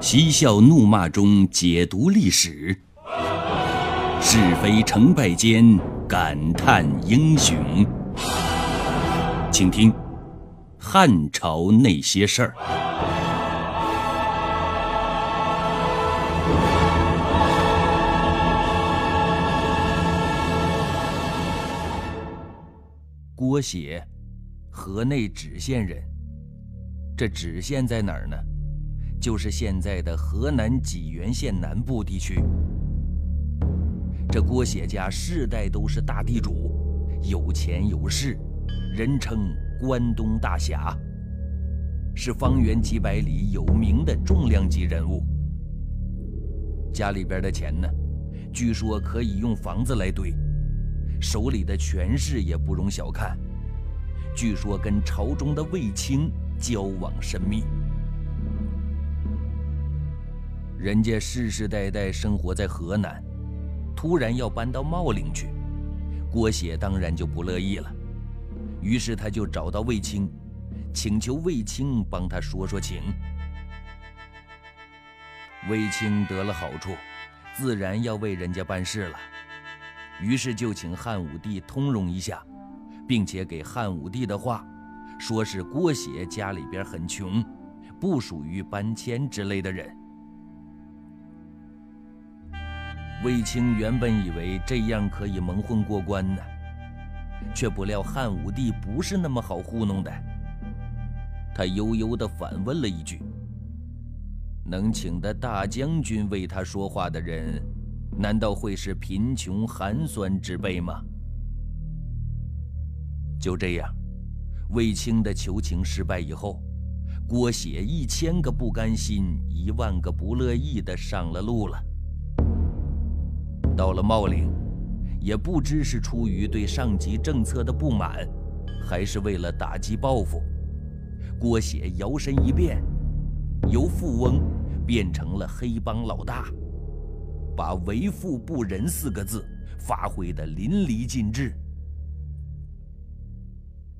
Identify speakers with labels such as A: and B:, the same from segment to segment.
A: 嬉笑怒骂中解读历史，是非成败间感叹英雄。请听《汉朝那些事儿》。郭写，河内芷县人。这芷县在哪儿呢？就是现在的河南济源县南部地区。这郭写家世代都是大地主，有钱有势，人称关东大侠，是方圆几百里有名的重量级人物。家里边的钱呢，据说可以用房子来堆，手里的权势也不容小看，据说跟朝中的卫青交往甚密。人家世世代代生活在河南，突然要搬到茂陵去，郭写当然就不乐意了。于是他就找到卫青，请求卫青帮他说说情。卫青得了好处，自然要为人家办事了，于是就请汉武帝通融一下，并且给汉武帝的话，说是郭写家里边很穷，不属于搬迁之类的人。卫青原本以为这样可以蒙混过关呢，却不料汉武帝不是那么好糊弄的。他悠悠地反问了一句：“能请得大将军为他说话的人，难道会是贫穷寒酸之辈吗？”就这样，卫青的求情失败以后，郭写一千个不甘心，一万个不乐意的上了路了。到了茂陵，也不知是出于对上级政策的不满，还是为了打击报复，郭写摇身一变，由富翁变成了黑帮老大，把“为富不仁”四个字发挥得淋漓尽致。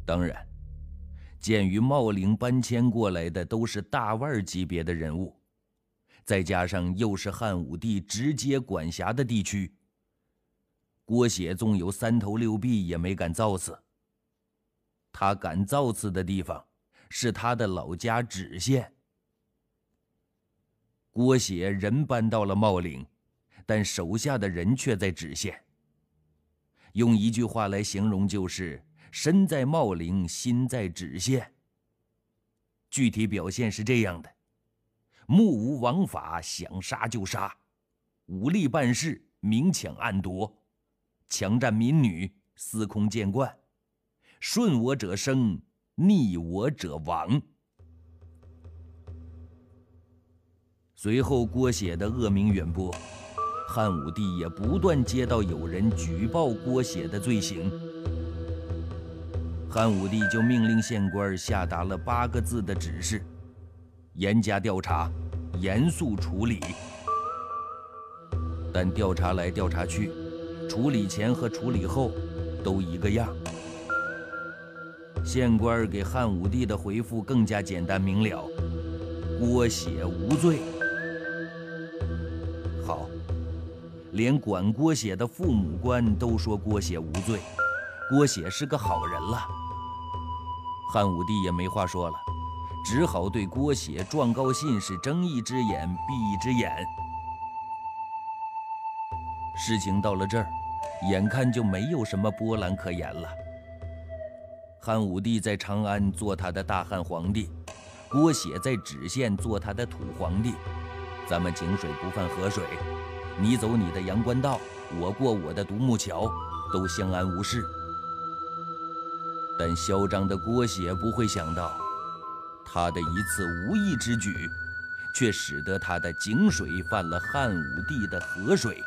A: 当然，鉴于茂陵搬迁过来的都是大腕级别的人物。再加上又是汉武帝直接管辖的地区，郭写纵有三头六臂也没敢造次。他敢造次的地方是他的老家芷县。郭写人搬到了茂陵，但手下的人却在芷县。用一句话来形容，就是身在茂陵，心在芷县。具体表现是这样的。目无王法，想杀就杀；武力办事，明抢暗夺；强占民女，司空见惯；顺我者生，逆我者亡。随后，郭写的恶名远播，汉武帝也不断接到有人举报郭写的罪行，汉武帝就命令县官下达了八个字的指示。严加调查，严肃处理。但调查来调查去，处理前和处理后都一个样。县官给汉武帝的回复更加简单明了：郭写无罪。好，连管郭写的父母官都说郭写无罪，郭写是个好人了。汉武帝也没话说了。只好对郭写状告信是睁一只眼闭一只眼。事情到了这儿，眼看就没有什么波澜可言了。汉武帝在长安做他的大汉皇帝，郭写在芷县做他的土皇帝。咱们井水不犯河水，你走你的阳关道，我过我的独木桥，都相安无事。但嚣张的郭写不会想到。他的一次无意之举，却使得他的井水犯了汉武帝的河水，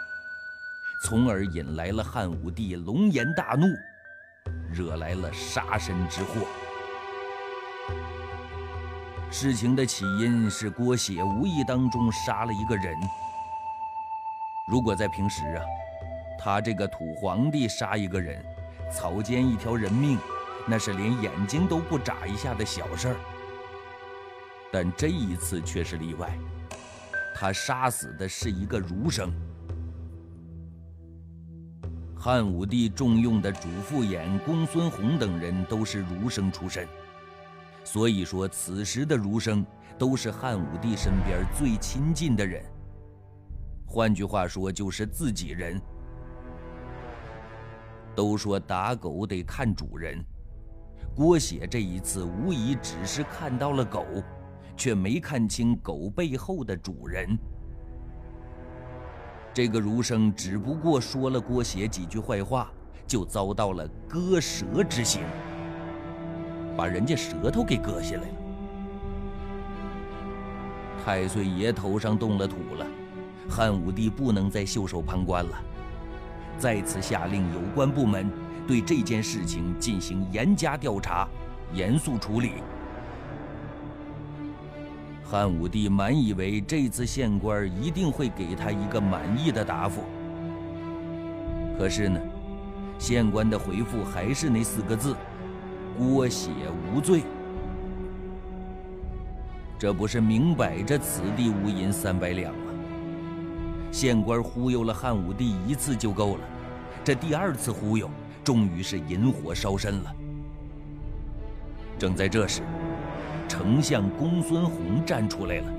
A: 从而引来了汉武帝龙颜大怒，惹来了杀身之祸。事情的起因是郭写无意当中杀了一个人。如果在平时啊，他这个土皇帝杀一个人，草菅一条人命，那是连眼睛都不眨一下的小事儿。但这一次却是例外，他杀死的是一个儒生。汉武帝重用的主父偃、公孙弘等人都是儒生出身，所以说此时的儒生都是汉武帝身边最亲近的人。换句话说，就是自己人。都说打狗得看主人，郭写这一次无疑只是看到了狗，却没看清狗背后的主人。这个儒生只不过说了郭写几句坏话，就遭到了割舌之刑，把人家舌头给割下来了。太岁爷头上动了土了，汉武帝不能再袖手旁观了，再次下令有关部门对这件事情进行严加调查，严肃处理。汉武帝满以为这次县官一定会给他一个满意的答复，可是呢，县官的回复还是那四个字：“郭写无罪。”这不是明摆着此地无银三百两吗？县官忽悠了汉武帝一次就够了，这第二次忽悠，终于是引火烧身了。正在这时。丞相公孙弘站出来了，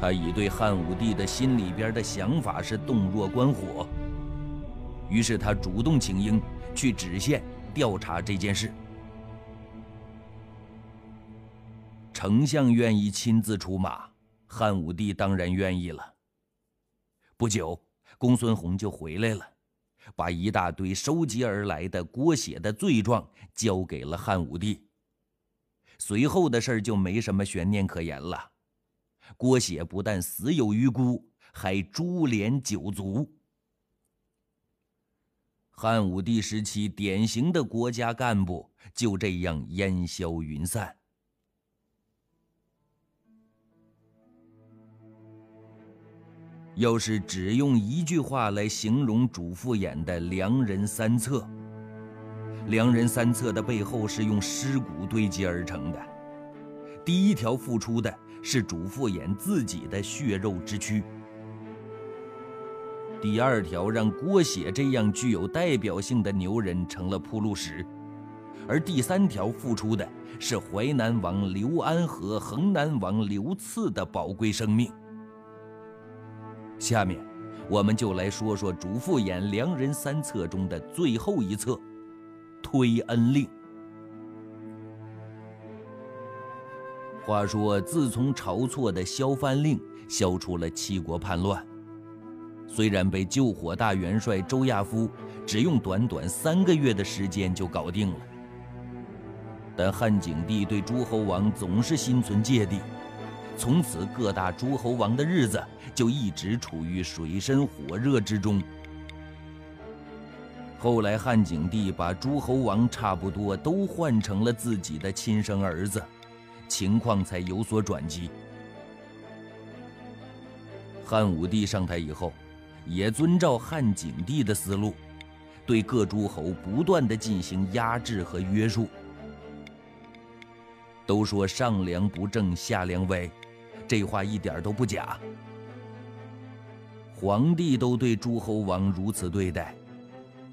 A: 他已对汉武帝的心里边的想法是洞若观火，于是他主动请缨去知县调查这件事。丞相愿意亲自出马，汉武帝当然愿意了。不久，公孙弘就回来了，把一大堆收集而来的郭写的罪状交给了汉武帝。随后的事儿就没什么悬念可言了。郭写不但死有余辜，还株连九族。汉武帝时期典型的国家干部就这样烟消云散。要是只用一句话来形容主父偃的良人三策。良人三策的背后是用尸骨堆积而成的。第一条付出的是主父偃自己的血肉之躯。第二条让郭写这样具有代表性的牛人成了铺路石，而第三条付出的是淮南王刘安和衡南王刘赐的宝贵生命。下面，我们就来说说主父偃良人三策中的最后一策。推恩令。话说，自从晁错的削藩令消除了七国叛乱，虽然被救火大元帅周亚夫只用短短三个月的时间就搞定了，但汉景帝对诸侯王总是心存芥蒂，从此各大诸侯王的日子就一直处于水深火热之中。后来，汉景帝把诸侯王差不多都换成了自己的亲生儿子，情况才有所转机。汉武帝上台以后，也遵照汉景帝的思路，对各诸侯不断的进行压制和约束。都说上梁不正下梁歪，这话一点都不假。皇帝都对诸侯王如此对待。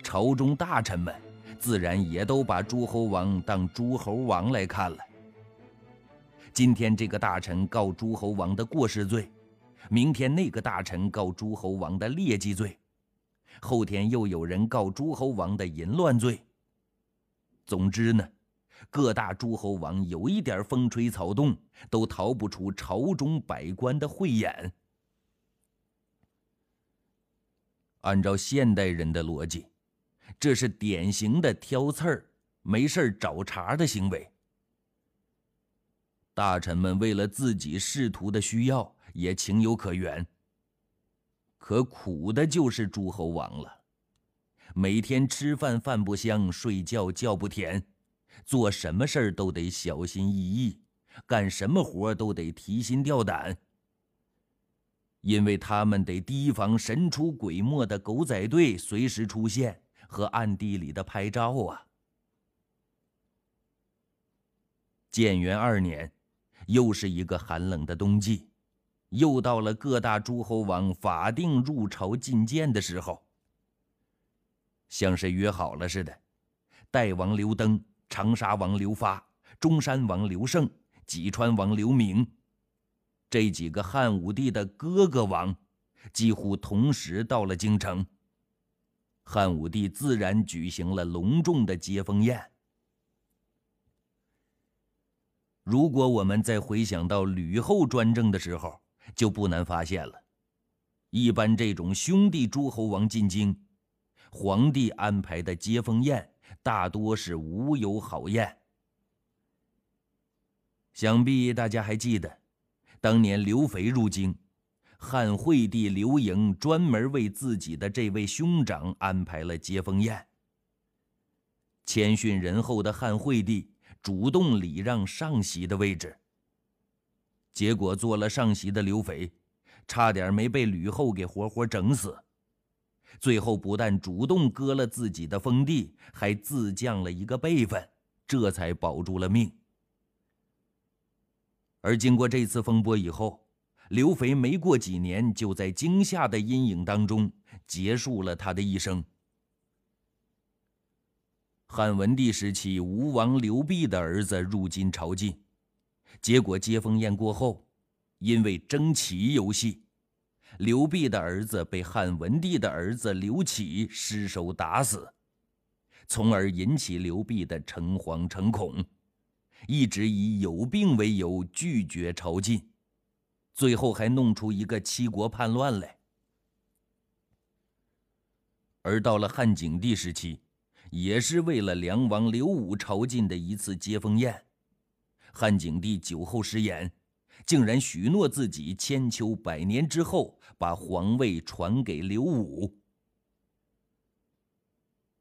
A: 朝中大臣们自然也都把诸侯王当诸侯王来看了。今天这个大臣告诸侯王的过失罪，明天那个大臣告诸侯王的劣迹罪，后天又有人告诸侯王的淫乱罪。总之呢，各大诸侯王有一点风吹草动，都逃不出朝中百官的慧眼。按照现代人的逻辑。这是典型的挑刺儿、没事找茬的行为。大臣们为了自己仕途的需要，也情有可原。可苦的就是诸侯王了，每天吃饭饭不香，睡觉觉不甜，做什么事儿都得小心翼翼，干什么活都得提心吊胆，因为他们得提防神出鬼没的狗仔队随时出现。和暗地里的拍照啊！建元二年，又是一个寒冷的冬季，又到了各大诸侯王法定入朝觐见的时候。像是约好了似的，代王刘登、长沙王刘发、中山王刘胜、济川王刘明这几个汉武帝的哥哥王，几乎同时到了京城。汉武帝自然举行了隆重的接风宴。如果我们再回想到吕后专政的时候，就不难发现了，一般这种兄弟诸侯王进京。皇帝安排的接风宴大多是无有好宴。想必大家还记得，当年刘肥入京，汉惠帝刘盈专门为自己的这位兄长安排了接风宴。谦逊仁厚的汉惠帝主动礼让上席的位置，结果做了上席的刘肥，差点没被吕后给活活整死。最后不但主动割了自己的封地，还自降了一个辈分，这才保住了命。而经过这次风波以后，刘肥没过几年就在惊吓的阴影当中结束了他的一生。汉文帝时期，吴王刘濞的儿子入京朝觐，结果接风宴过后，因为争棋游戏。刘濞的儿子被汉文帝的儿子刘启失手打死，从而引起刘濞的诚惶诚恐，一直以有病为由拒绝朝觐，最后还弄出一个七国叛乱来。而到了汉景帝时期，也是为了梁王刘武朝觐的一次接风宴，汉景帝酒后失言。竟然许诺自己千秋百年之后把皇位传给刘武。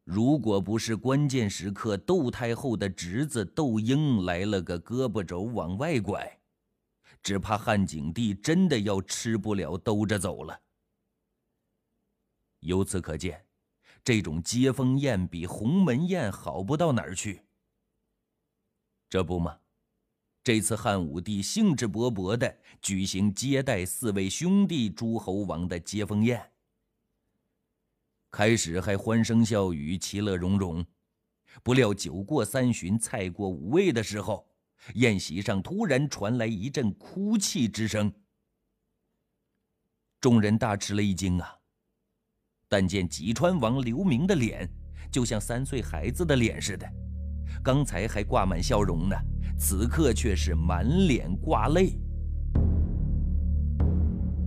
A: 如果不是关键时刻窦太后的侄子窦婴来了个胳膊肘往外拐，只怕汉景帝真的要吃不了兜着走了。由此可见，这种接风宴比鸿门宴好不到哪儿去。这不吗？这次汉武帝兴致勃勃地举行接待四位兄弟诸侯王的接风宴。开始还欢声笑语、其乐融融，不料酒过三巡、菜过五味的时候，宴席上突然传来一阵哭泣之声。众人大吃了一惊啊！但见济川王刘明的脸，就像三岁孩子的脸似的，刚才还挂满笑容呢。此刻却是满脸挂泪，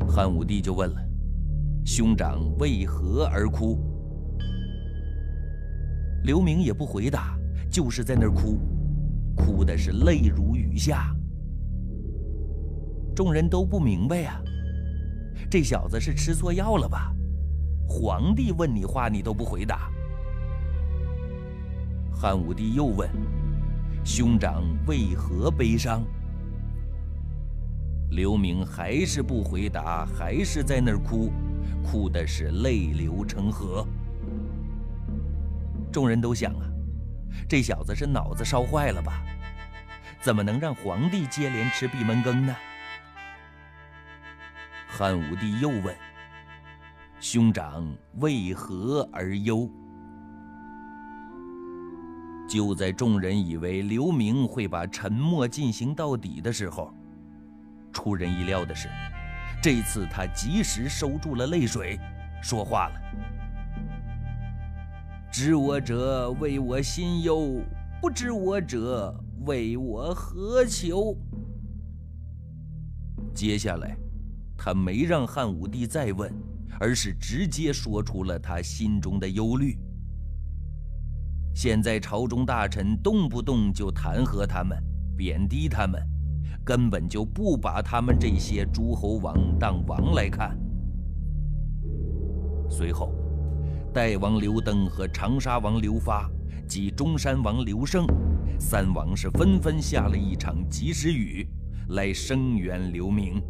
A: 汉武帝就问了：“兄长为何而哭？”刘明也不回答，就是在那儿哭，哭的是泪如雨下。众人都不明白呀，这小子是吃错药了吧？皇帝问你话，你都不回答。汉武帝又问。兄长为何悲伤？刘明还是不回答，还是在那儿哭，哭的是泪流成河。众人都想啊，这小子是脑子烧坏了吧？怎么能让皇帝接连吃闭门羹呢？汉武帝又问：兄长为何而忧？就在众人以为刘明会把沉默进行到底的时候，出人意料的是，这次他及时收住了泪水，说话了：“知我者为我心忧，不知我者为我何求。”接下来，他没让汉武帝再问，而是直接说出了他心中的忧虑。现在朝中大臣动不动就弹劾他们、贬低他们，根本就不把他们这些诸侯王当王来看。随后，代王刘登和长沙王刘发及中山王刘胜三王是纷纷下了一场及时雨，来声援刘明。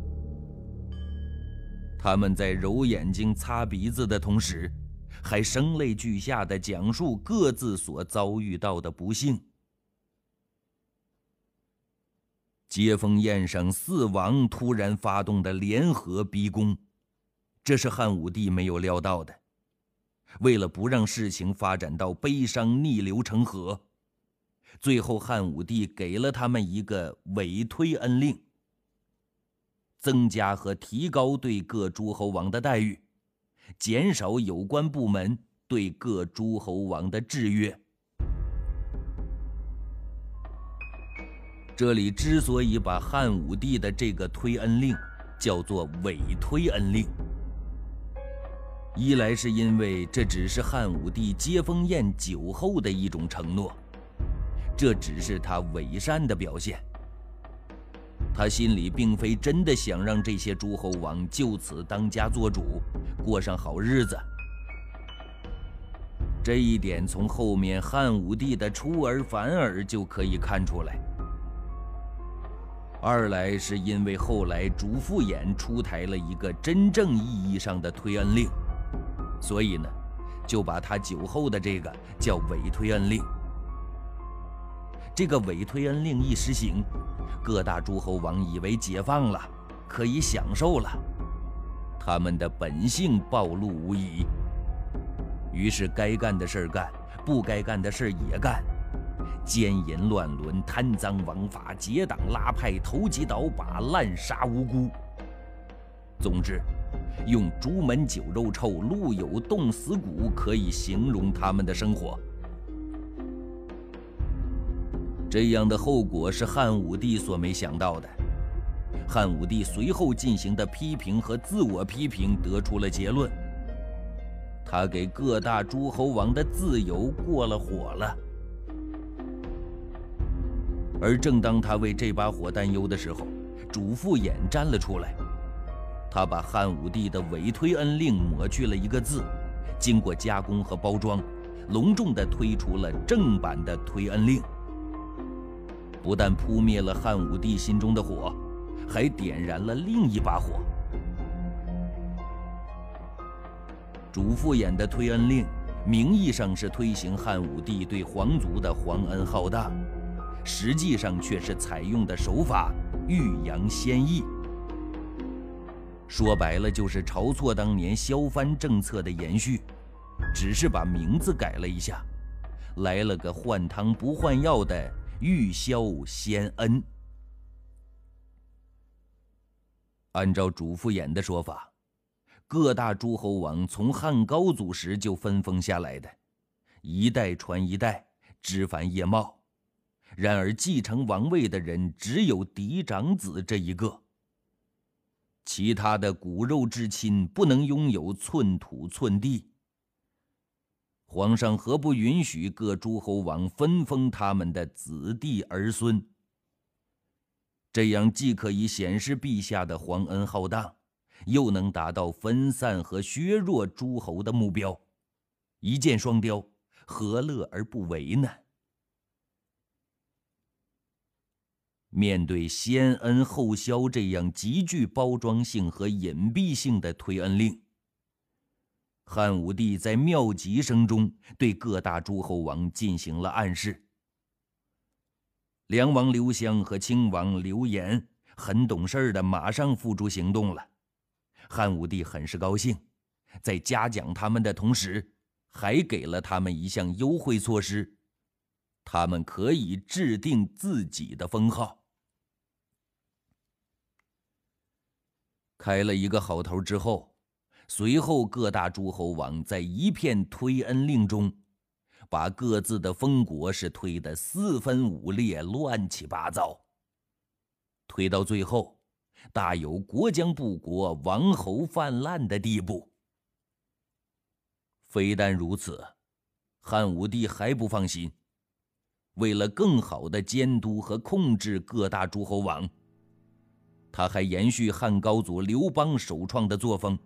A: 他们在揉眼睛、擦鼻子的同时。还声泪俱下的讲述各自所遭遇到的不幸。接风宴上四王突然发动的联合逼宫，这是汉武帝没有料到的。为了不让事情发展到悲伤逆流成河，最后汉武帝给了他们一个委推恩令，增加和提高对各诸侯王的待遇，减少有关部门对各诸侯王的制约。这里之所以把汉武帝的这个推恩令叫做委推恩令，一来是因为这只是汉武帝接风宴酒后的一种承诺，这只是他伪善的表现。他心里并非真的想让这些诸侯王就此当家做主，过上好日子。这一点从后面汉武帝的出尔反尔就可以看出来。二来是因为后来主父偃出台了一个真正意义上的推恩令，所以呢，就把他酒后的这个叫伪推恩令。这个伪推恩令一实行，各大诸侯王以为解放了，可以享受了，他们的本性暴露无遗，于是该干的事干，不该干的事也干。奸淫乱伦、贪赃枉法、结党拉派、投机倒把、滥杀无辜。总之，用“朱门酒肉臭，路有冻死骨”可以形容他们的生活。这样的后果是汉武帝所没想到的。汉武帝随后进行的批评和自我批评得出了结论：他给各大诸侯王的自由过了火了。而正当他为这把火担忧的时候，主父偃站了出来。他把汉武帝的伪推恩令抹去了一个字，经过加工和包装，隆重地推出了正版的推恩令。不但扑灭了汉武帝心中的火，还点燃了另一把火。主父偃的推恩令，名义上是推行汉武帝对皇族的皇恩浩荡。实际上却是采用的手法欲扬先抑，说白了就是晁错当年削藩政策的延续，只是把名字改了一下，来了个换汤不换药的欲削先恩。按照主父偃的说法，各大诸侯王从汉高祖时就分封下来的，一代传一代，枝繁叶茂。然而，继承王位的人只有嫡长子这一个，其他的骨肉至亲不能拥有寸土寸地。皇上何不允许各诸侯王分封他们的子弟儿孙？这样既可以显示陛下的皇恩浩荡，又能达到分散和削弱诸侯的目标，一箭双雕，何乐而不为呢？面对先恩后削这样极具包装性和隐蔽性的推恩令，汉武帝在妙极声中对各大诸侯王进行了暗示。梁王刘襄和亲王刘岩很懂事的，马上付诸行动了。汉武帝很是高兴，在嘉奖他们的同时，还给了他们一项优惠措施：他们可以制定自己的封号。开了一个好头之后，随后各大诸侯王在一片推恩令中，把各自的封国是推得四分五裂、乱七八糟。推到最后，大有国将不国、王侯泛滥的地步。非但如此，汉武帝还不放心，为了更好的监督和控制各大诸侯王。他还延续汉高祖刘邦首创的作风，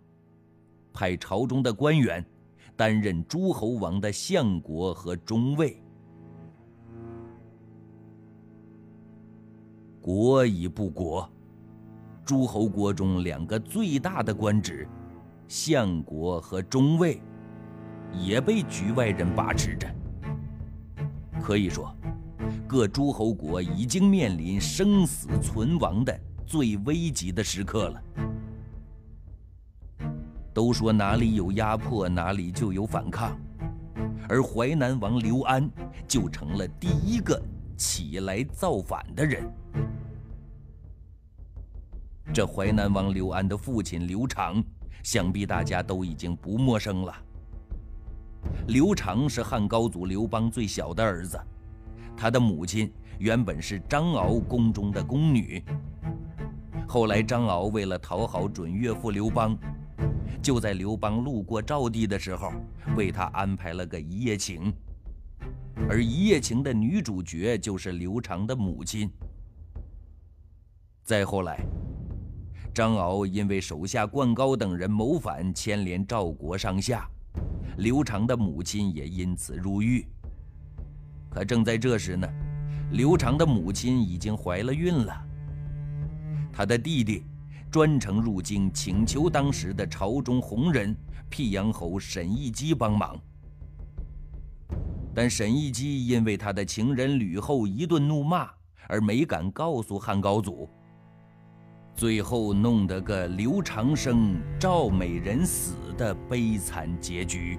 A: 派朝中的官员担任诸侯王的相国和中尉。国已不国，诸侯国中两个最大的官职，相国和中尉，也被局外人把持着。可以说。各诸侯国已经面临生死存亡的最危急的时刻了。都说哪里有压迫，哪里就有反抗，而淮南王刘安就成了第一个起来造反的人。这淮南王刘安的父亲刘长，想必大家都已经不陌生了。刘长是汉高祖刘邦最小的儿子，他的母亲原本是张敖宫中的宫女，后来张敖为了讨好准岳父刘邦。就在刘邦路过赵地的时候，为他安排了个一夜情，而一夜情的女主角就是刘长的母亲。再后来，张敖因为手下灌高等人谋反，牵连赵国上下，刘长的母亲也因此入狱。可正在这时呢，刘长的母亲已经怀了孕了，他的弟弟。专程入京请求当时的朝中红人辟阳侯沈亦基帮忙，但沈亦基因为他的情人吕后一顿怒骂而没敢告诉汉高祖，最后弄得个刘长生赵美人死的悲惨结局。